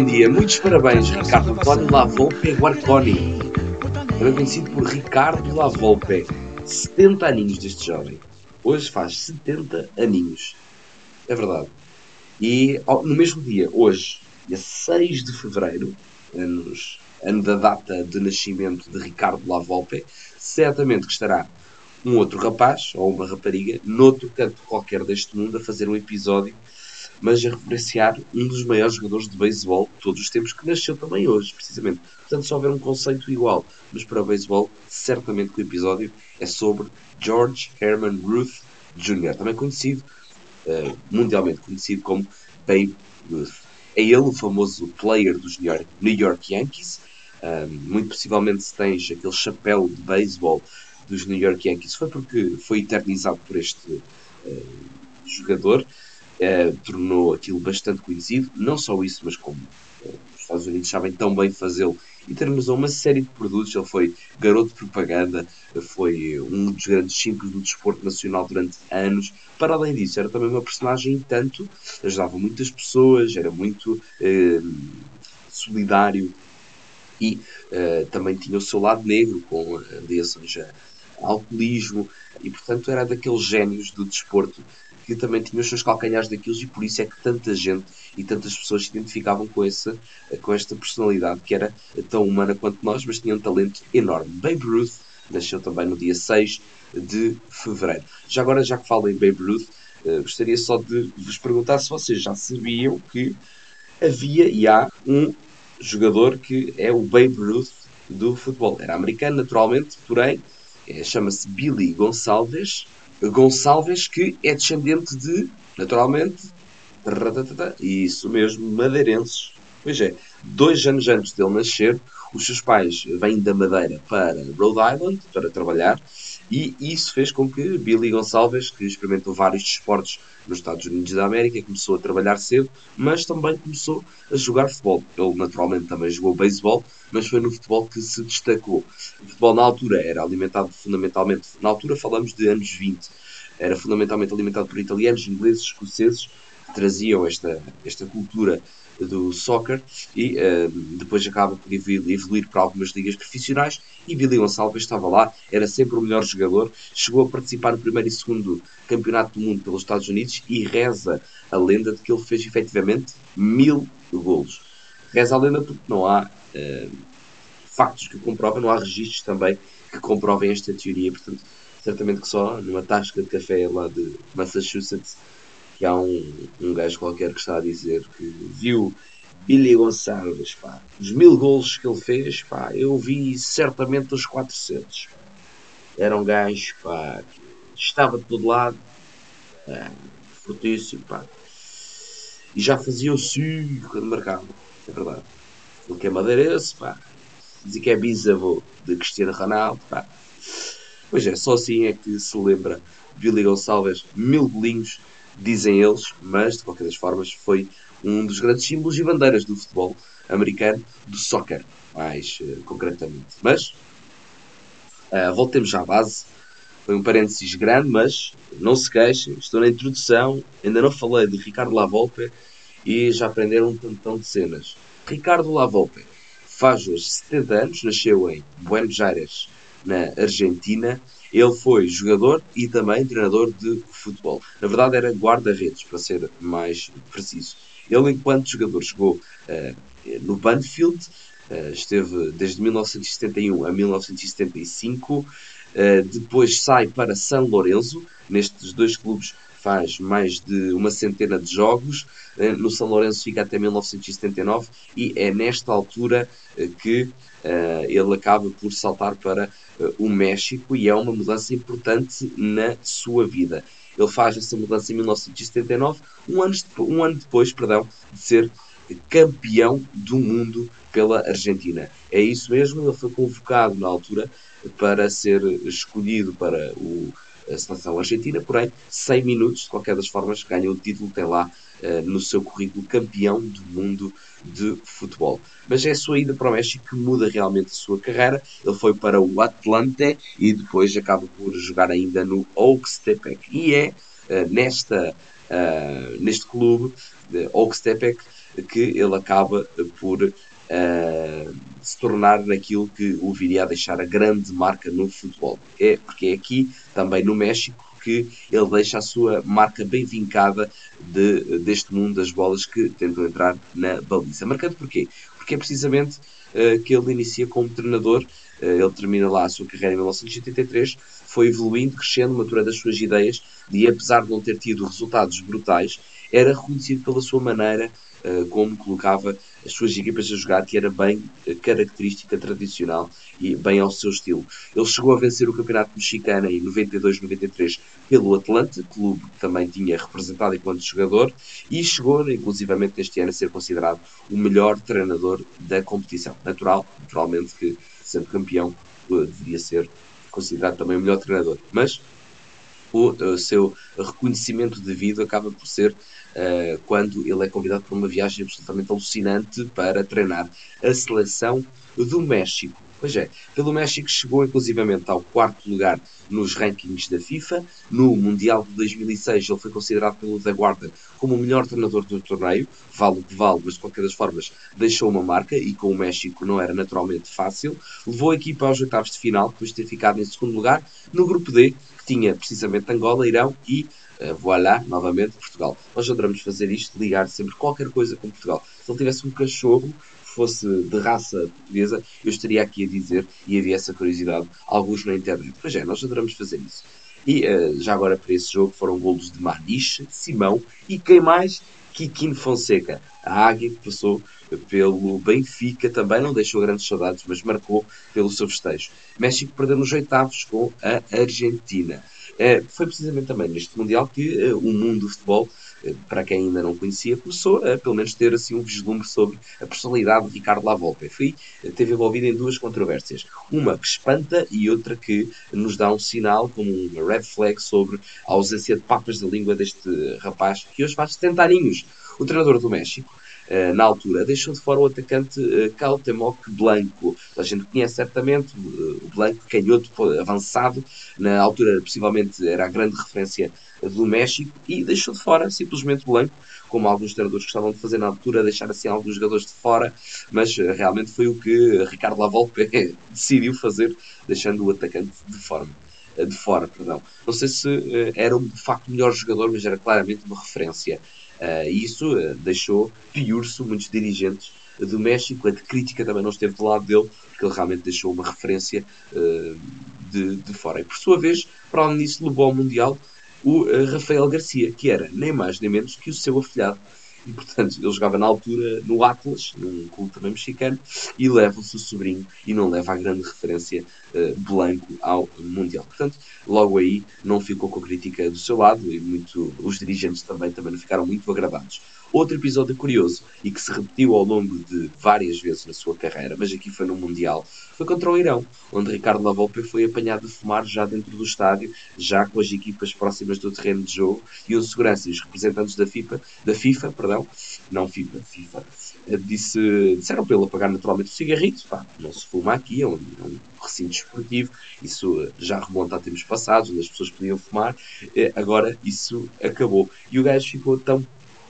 Bom dia. Muitos parabéns, Ricardo António Lavolpe Guarconi. Também conhecido por Ricardo Lavolpe. 70 aninhos deste jovem. Hoje faz 70 aninhos. É verdade. E no mesmo dia, hoje, dia 6 de fevereiro, anos, ano da data de nascimento de Ricardo Lavolpe, certamente que estará um outro rapaz ou uma rapariga noutro canto qualquer deste mundo a fazer um episódio mas a referenciar um dos maiores jogadores de beisebol de todos os tempos, que nasceu também hoje, precisamente. Portanto, se houver um conceito igual, mas para o beisebol, certamente que o episódio é sobre George Herman Ruth Jr., também conhecido, uh, mundialmente conhecido como Babe Ruth. É ele o famoso player dos New York Yankees. Um, muito possivelmente se tens aquele chapéu de beisebol dos New York Yankees, foi porque foi eternizado por este uh, jogador uh, tornou aquilo bastante conhecido. Não só isso, mas como uh, os Estados Unidos sabem tão bem fazê-lo e terminizou uma série de produtos. Ele foi garoto de propaganda, foi um dos grandes símbolos do desporto nacional durante anos. Para além disso, era também uma personagem tanto, ajudava muitas pessoas, era muito eh, solidário e também tinha o seu lado negro, com ligações a alcoolismo, e portanto era daqueles gênios do desporto que também tinha os seus calcanhares daquilo e por isso é que tanta gente e tantas pessoas se identificavam com, essa, com esta personalidade que era tão humana quanto nós, mas tinha um talento enorme. Babe Ruth nasceu também no dia 6 de fevereiro. Já agora, já que falo em Babe Ruth, uh, gostaria só de vos perguntar se vocês já sabiam que havia e há um jogador que é o Babe Ruth do futebol. Era americano, naturalmente, porém, é, chama-se Billy Gonçalves Gonçalves, que é descendente de, naturalmente, isso mesmo, madeirenses. Pois é, dois anos antes dele nascer, os seus pais vêm da Madeira para Rhode Island para trabalhar e isso fez com que Billy Gonçalves, que experimentou vários desportos nos Estados Unidos da América, começou a trabalhar cedo, mas também começou a jogar futebol. Ele naturalmente também jogou beisebol, mas foi no futebol que se destacou. O futebol na altura era alimentado fundamentalmente, na altura falamos de anos 20, era fundamentalmente alimentado por italianos, ingleses, escoceses, que traziam esta, esta cultura do soccer e uh, depois acaba por evoluir para algumas ligas profissionais e Billy Gonçalves estava lá, era sempre o melhor jogador, chegou a participar no primeiro e segundo campeonato do mundo pelos Estados Unidos e reza a lenda de que ele fez efetivamente mil golos. Reza a lenda porque não há uh, factos que comprovem, não há registros também que comprovem esta teoria, portanto certamente que só numa tasca de café lá de Massachusetts que há um, um gajo qualquer que está a dizer que viu Billy Gonçalves, pá, os mil golos que ele fez, pá, eu vi certamente os 400. Era um gajo, pá, que estava de todo lado, é, fortíssimo, pá. E já fazia o sim quando marcava, é verdade. Ele que é madeirense, pá, dizia que é bisavô de Cristiano Ronaldo, pá. Pois é, só assim é que se lembra Billy Gonçalves, mil golinhos dizem eles, mas de qualquer das formas foi um dos grandes símbolos e bandeiras do futebol americano, do soccer, mais uh, concretamente. Mas uh, voltemos à base. Foi um parênteses grande, mas não se queixem, estou na introdução, ainda não falei de Ricardo Lavolpe e já aprenderam um tantão de cenas. Ricardo Lavolpe faz hoje 70 anos, nasceu em Buenos Aires, na Argentina, ele foi jogador e também treinador de futebol. Na verdade, era guarda-redes, para ser mais preciso. Ele, enquanto jogador, jogou uh, no Banfield, uh, esteve desde 1971 a 1975. Uh, eh, depois sai para São Lourenço, nestes dois clubes faz mais de uma centena de jogos. No São Lourenço fica até 1979 e é nesta altura que ele acaba por saltar para o México e é uma mudança importante na sua vida. Ele faz essa mudança em 1979, um ano, um ano depois perdão, de ser campeão do mundo pela Argentina. É isso mesmo, ele foi convocado na altura para ser escolhido para o, a seleção argentina, porém, 100 minutos, de qualquer das formas, ganha o título, tem lá uh, no seu currículo campeão do mundo de futebol. Mas é a sua ida para o México que muda realmente a sua carreira. Ele foi para o Atlante e depois acaba por jogar ainda no Oaxtepec. E é uh, nesta, uh, neste clube, de Oaxtepec, que ele acaba por uh, se tornar naquilo que o viria a deixar a grande marca no futebol. É porque é aqui, também no México, que ele deixa a sua marca bem vincada de, deste mundo das bolas que tentam entrar na baliza. Marcante porquê? Porque é precisamente uh, que ele inicia como treinador, uh, ele termina lá a sua carreira em 1983, foi evoluindo, crescendo, maturando as suas ideias e apesar de não ter tido resultados brutais, era reconhecido pela sua maneira uh, como colocava as suas equipas a jogar, que era bem uh, característica, tradicional e bem ao seu estilo. Ele chegou a vencer o Campeonato Mexicano em 92-93 pelo Atlante, clube que também tinha representado enquanto jogador, e chegou, inclusivamente, neste ano a ser considerado o melhor treinador da competição. Natural, naturalmente, que sendo campeão, uh, devia ser considerado também o melhor treinador. Mas o, o seu reconhecimento devido acaba por ser uh, quando ele é convidado para uma viagem absolutamente alucinante para treinar a seleção do México. Pois é, pelo México chegou inclusivamente ao quarto lugar nos rankings da FIFA. No Mundial de 2006 ele foi considerado pelo The Guardian como o melhor treinador do torneio. Vale o que vale, mas de qualquer das formas deixou uma marca e com o México não era naturalmente fácil. Levou a equipa aos oitavos de final, depois de ter ficado em segundo lugar. No grupo D, que tinha precisamente Angola, Irão e uh, voilà, novamente Portugal. Nós adoramos fazer isto, ligar sempre qualquer coisa com Portugal. Se ele tivesse um cachorro, fosse de raça portuguesa, eu estaria aqui a dizer, e havia essa curiosidade, alguns na internet. Pois é, nós adoramos fazer isso. E uh, já agora para esse jogo foram golos de Maniche, Simão e quem mais? Kikino Fonseca, a águia que passou pelo Benfica, também não deixou grandes saudades, mas marcou pelo seu festejo. México perdeu nos oitavos com a Argentina. Uh, foi precisamente também neste Mundial que uh, o mundo do futebol para quem ainda não conhecia, começou a pelo menos ter assim um vislumbre sobre a personalidade de Ricardo Lavolpe. Foi, teve envolvido em duas controvérsias. Uma que espanta e outra que nos dá um sinal, como uma red flag, sobre a ausência de papas da língua deste rapaz, que hoje faz 70 aninhos. O treinador do México, eh, na altura, deixou de fora o atacante uh, Cautemoc Blanco. A gente conhece certamente uh, o Blanco, canhoto avançado, na altura possivelmente era a grande referência do México, e deixou de fora simplesmente Blanco, como alguns treinadores gostavam de fazer na altura, deixar assim alguns jogadores de fora, mas realmente foi o que Ricardo Lavolpe decidiu fazer, deixando o atacante de forma de fora, perdão. Não sei se era de facto o melhor jogador, mas era claramente uma referência. Uh, isso uh, deixou piurso muitos dirigentes do México. A crítica também não esteve do lado dele, porque ele realmente deixou uma referência uh, de, de fora. E por sua vez, para além disso, levou ao Mundial o Rafael Garcia, que era nem mais nem menos que o seu afilhado e portanto ele jogava na altura no Atlas, num clube também mexicano, e leva o sobrinho e não leva a grande referência uh, Blanco ao Mundial. Portanto, logo aí não ficou com a crítica do seu lado e muito, os dirigentes também, também não ficaram muito agradados. Outro episódio curioso e que se repetiu ao longo de várias vezes na sua carreira, mas aqui foi no Mundial, foi contra o Irão, onde Ricardo Lavolpe foi apanhado de fumar já dentro do estádio, já com as equipas próximas do terreno de jogo, e os seguranças e os representantes da FIFA, da FIFA, perdão, não FIFA, FIFA, disse, disseram para ele apagar naturalmente o cigarrito, pá, não se fuma aqui, é um, é um recinto esportivo, isso já remonta a tempos passados, onde as pessoas podiam fumar, eh, agora isso acabou. E o gajo ficou tão,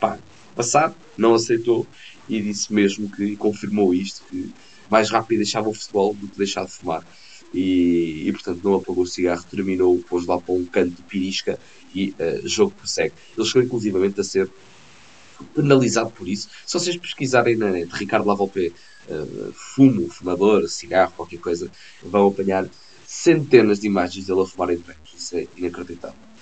pá, passado, não aceitou e disse mesmo que e confirmou isto, que mais rápido deixava o futebol do que deixar de fumar. E, e portanto não apagou o cigarro, terminou, pôs lá para um canto de pirisca e uh, jogo prossegue. Ele chegou inclusivamente a ser penalizado por isso. Se vocês pesquisarem na net Ricardo Lavolpe uh, fumo, fumador, cigarro, qualquer coisa, vão apanhar centenas de imagens dele a fumar em treinos. Isso é inacreditável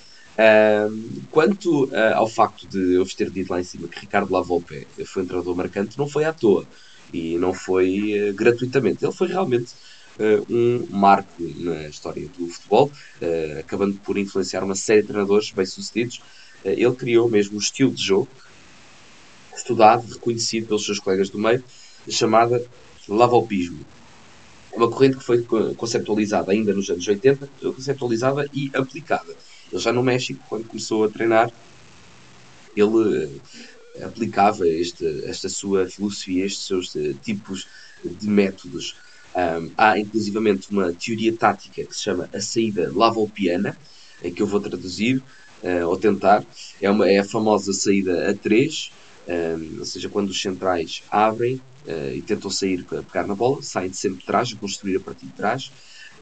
quanto uh, ao facto de eu vos ter dito lá em cima que Ricardo Lavolpe foi um treinador marcante, não foi à toa e não foi uh, gratuitamente. Ele foi realmente uh, um marco na história do futebol, acabando por influenciar uma série de treinadores bem-sucedidos. ele criou mesmo um estilo de jogo estudado, reconhecido pelos seus colegas do meio, chamada Lavolpismo. Uma corrente que foi conceptualizada ainda nos anos 80, conceptualizada e aplicada ele já no México, quando começou a treinar, ele uh, aplicava este, esta sua filosofia, estes seus uh, tipos de métodos. Um, há inclusivamente uma teoria tática que se chama a saída lavolpiana, em que eu vou traduzir uh, ou tentar. É, uma, é a famosa saída a 3, Um, ou seja, quando os centrais abrem uh, e tentam sair a pegar na bola, saem sempre de trás, a construir a partir de trás.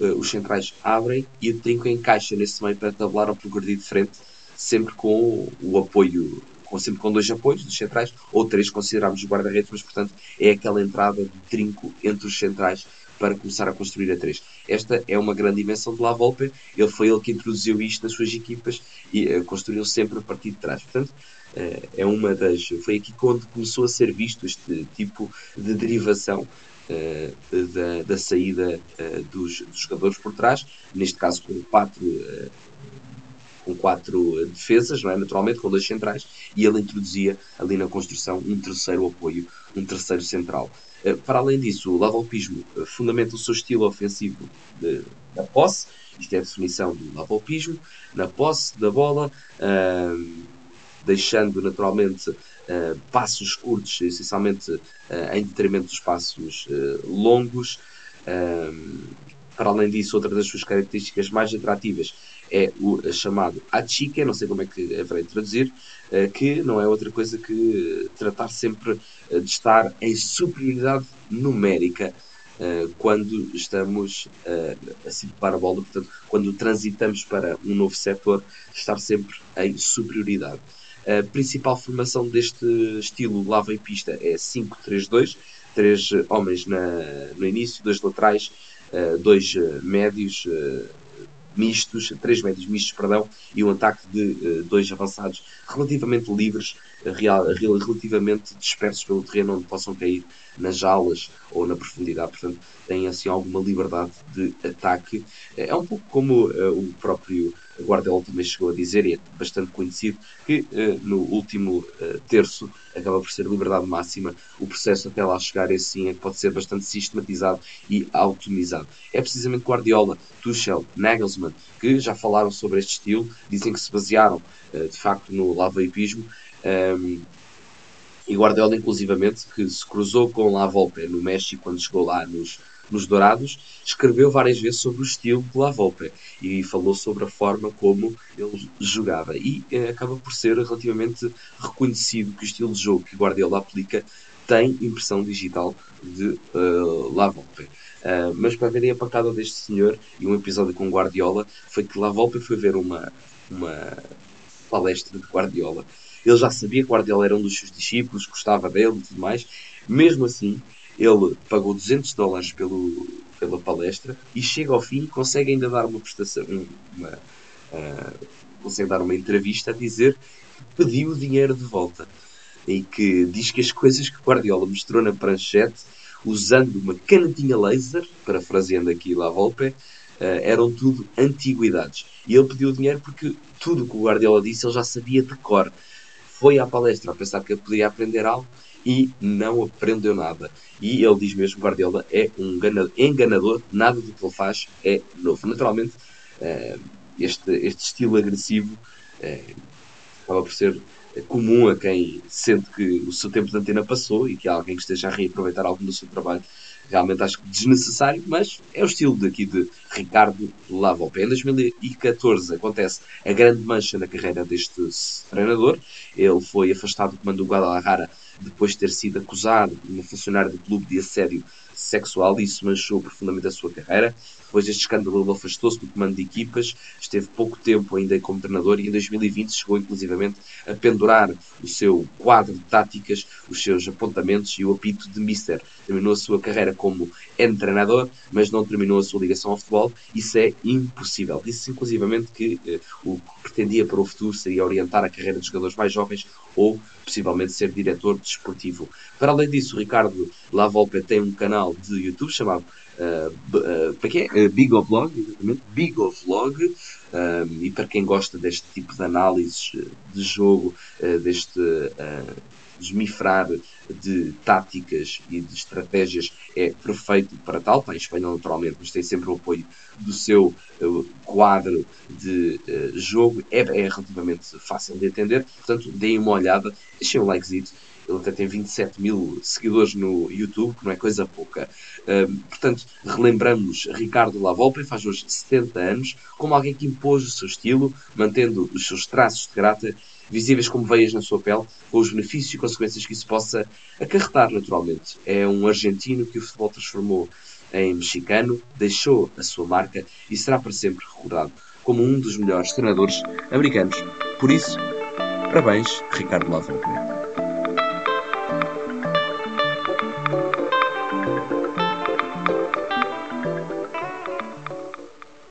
Uh, os centrais abrem e o trinco encaixa nesse meio para tabular ou progredir de frente, sempre com o apoio, com, sempre com dois apoios dos centrais, ou três, consideramos os guarda-redes, mas portanto é aquela entrada de trinco entre os centrais para começar a construir a três. Esta é uma grande invenção de La Volpe, ele foi ele que introduziu isto nas suas equipas e uh, construiu sempre a partir de trás. Portanto, uh, é uma das. Foi aqui quando começou a ser visto este tipo de derivação uh, da, da, saída dos, dos, jogadores por trás, neste caso com quatro com quatro defesas, não é? naturalmente, com dois centrais, e ele introduzia ali na construção um terceiro apoio, um terceiro central. Eh, para além disso, o lavalpismo eh, fundamenta o seu estilo ofensivo de, da posse, isto é a definição do lavalpismo, na posse da bola, deixando naturalmente passos curtos, essencialmente uh, em detrimento dos passos longos. para além disso, outra das suas características mais atrativas é o chamado achique, não sei como é que haverei de traduzir, eh, que não é outra coisa que eh, tratar sempre eh, de estar em superioridade numérica quando estamos a circular a bola, portanto, quando transitamos para um novo setor, estar sempre em superioridade. A principal formação deste estilo lava e pista é 5-3-2, três homens na, no início, dois laterais, dois médios, mistos, três médios mistos, perdão, e um ataque de dois avançados relativamente livres, real, relativamente dispersos pelo terreno, onde possam cair nas jalas ou na profundidade, portanto, têm assim alguma liberdade de ataque. É um pouco como o próprio Guardiola também chegou a dizer, e é bastante conhecido, que no último terço acaba por ser liberdade máxima, o processo até lá chegar é assim, é que pode ser bastante sistematizado e autonomizado. É precisamente Guardiola, Tuchel, Nagelsmann, que já falaram sobre este estilo, dizem que se basearam de facto no lavaipismo. Um, e Guardiola, inclusivamente, que se cruzou com La Volpe no México quando chegou lá nos, nos Dourados, escreveu várias vezes sobre o estilo de La Volpe e falou sobre a forma como ele jogava. E eh, acaba por ser relativamente reconhecido que o estilo de jogo que Guardiola aplica tem impressão digital de uh, La Volpe. Uh, mas para verem a pancada deste senhor e um episódio com Guardiola foi que La Volpe foi ver uma, uma palestra de Guardiola ele já sabia que Guardiola era um dos seus discípulos, gostava dele e tudo mais. Mesmo assim, ele pagou 200 dólares pelo, pela palestra e chega ao fim consegue ainda dar uma prestação, uma, uh, consegue dar uma entrevista a dizer que pediu o dinheiro de volta e que diz que as coisas que Guardiola mostrou na pranchete usando uma canetinha laser, parafraseando aqui lá Volpe, uh, eram tudo antiguidades. E ele pediu o dinheiro porque tudo o que o Guardiola disse ele já sabia de cor foi à palestra a pensar que ele podia aprender algo e não aprendeu nada. E ele diz mesmo, Guardiola é um enganador, nada do que ele faz é novo. Naturalmente, eh, este, este estilo agressivo eh, acaba por ser comum a quem sente que o seu tempo de antena passou e que há alguém que esteja a reaproveitar algum do seu trabalho realmente acho que desnecessário, mas é o estilo daqui de Ricardo Lavolpe. Em 2014 acontece a grande mancha na carreira deste treinador. Ele foi afastado do comando do Guadalajara depois de ter sido acusado de um funcionário do clube de assédio sexual isso manchou profundamente a sua carreira. Depois deste escândalo, ele afastou-se do comando de equipas, esteve pouco tempo ainda como treinador e em 2020 chegou inclusivamente a pendurar o seu quadro de táticas, os seus apontamentos e o apito de Mister. Terminou a sua carreira como treinador, mas não terminou a sua ligação ao futebol. Isso é impossível. Disse inclusivamente que eh, o que pretendia para o futuro seria orientar a carreira dos jogadores mais jovens ou possivelmente ser diretor desportivo. Para além disso, o Ricardo Lavolpe tem um canal de YouTube chamado uh, uh, para quê? Uh, Big of Vlog, exatamente, Big of Vlog, um, e para quem gosta deste tipo de análises de jogo, deste desmifrar de táticas e de estratégias é perfeito para tal, está em espanhol naturalmente, mas tem sempre o apoio do seu uh, quadro de uh, jogo, é, é, relativamente fácil de entender, portanto deem uma olhada, deixem um likezito, Ele até tem 27 mil seguidores no YouTube, que não é coisa pouca. Um, portanto, relembramos Ricardo Lavolpe, faz hoje 70 anos, como alguém que impôs o seu estilo, mantendo os seus traços de caráter visíveis como veias na sua pele, com os benefícios e consequências que isso possa acarretar naturalmente. É um argentino que o futebol transformou em mexicano, deixou a sua marca e será para sempre recordado como um dos melhores treinadores americanos. Por isso, parabéns, Ricardo Lavolpe.